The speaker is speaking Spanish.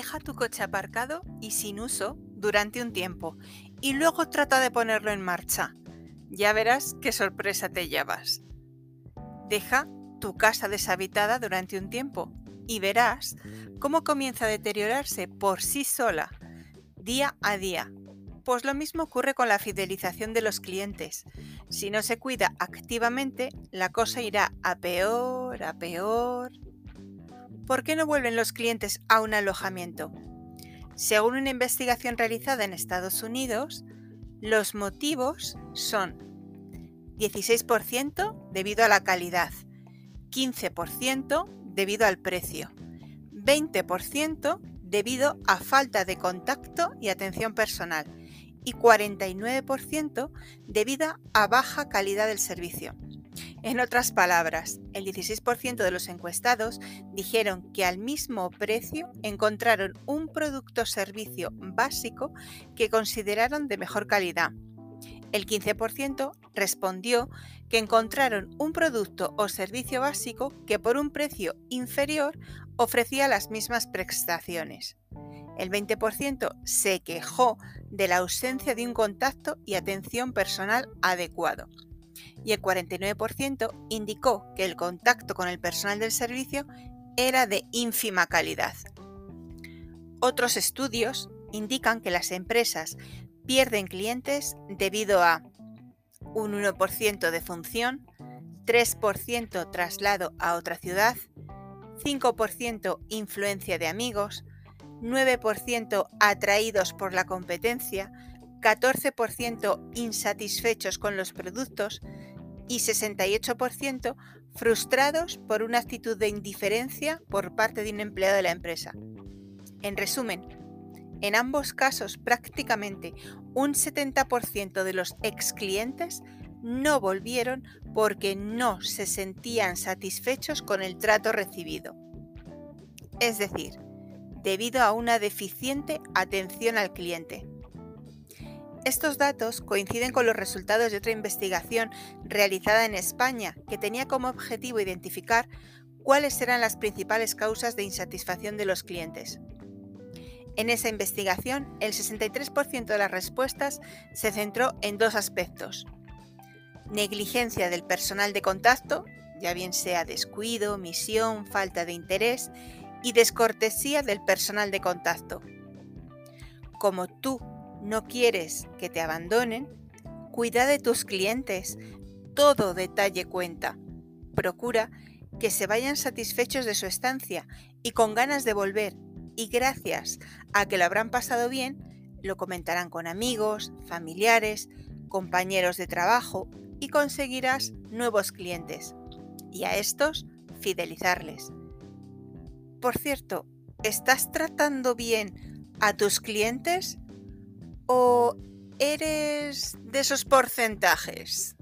Deja tu coche aparcado y sin uso durante un tiempo y luego trata de ponerlo en marcha. Ya verás qué sorpresa te llevas. Deja tu casa deshabitada durante un tiempo y verás cómo comienza a deteriorarse por sí sola, día a día. Pues lo mismo ocurre con la fidelización de los clientes. Si no se cuida activamente, la cosa irá a peor, a peor. ¿Por qué no vuelven los clientes a un alojamiento? Según una investigación realizada en Estados Unidos, los motivos son 16% debido a la calidad, 15% debido al precio, 20% debido a falta de contacto y atención personal y 49% debido a baja calidad del servicio. En otras palabras, el 16% de los encuestados dijeron que al mismo precio encontraron un producto o servicio básico que consideraron de mejor calidad. El 15% respondió que encontraron un producto o servicio básico que por un precio inferior ofrecía las mismas prestaciones. El 20% se quejó de la ausencia de un contacto y atención personal adecuado y el 49% indicó que el contacto con el personal del servicio era de ínfima calidad. Otros estudios indican que las empresas pierden clientes debido a un 1% de función, 3% traslado a otra ciudad, 5% influencia de amigos, 9% atraídos por la competencia, 14% insatisfechos con los productos y 68% frustrados por una actitud de indiferencia por parte de un empleado de la empresa. En resumen, en ambos casos prácticamente un 70% de los ex clientes no volvieron porque no se sentían satisfechos con el trato recibido. Es decir, debido a una deficiente atención al cliente. Estos datos coinciden con los resultados de otra investigación realizada en España que tenía como objetivo identificar cuáles eran las principales causas de insatisfacción de los clientes. En esa investigación, el 63% de las respuestas se centró en dos aspectos. Negligencia del personal de contacto, ya bien sea descuido, misión, falta de interés, y descortesía del personal de contacto. Como tú no quieres que te abandonen, cuida de tus clientes. Todo detalle cuenta. Procura que se vayan satisfechos de su estancia y con ganas de volver. Y gracias a que lo habrán pasado bien, lo comentarán con amigos, familiares, compañeros de trabajo y conseguirás nuevos clientes. Y a estos, fidelizarles. Por cierto, ¿estás tratando bien a tus clientes? ¿O eres de esos porcentajes?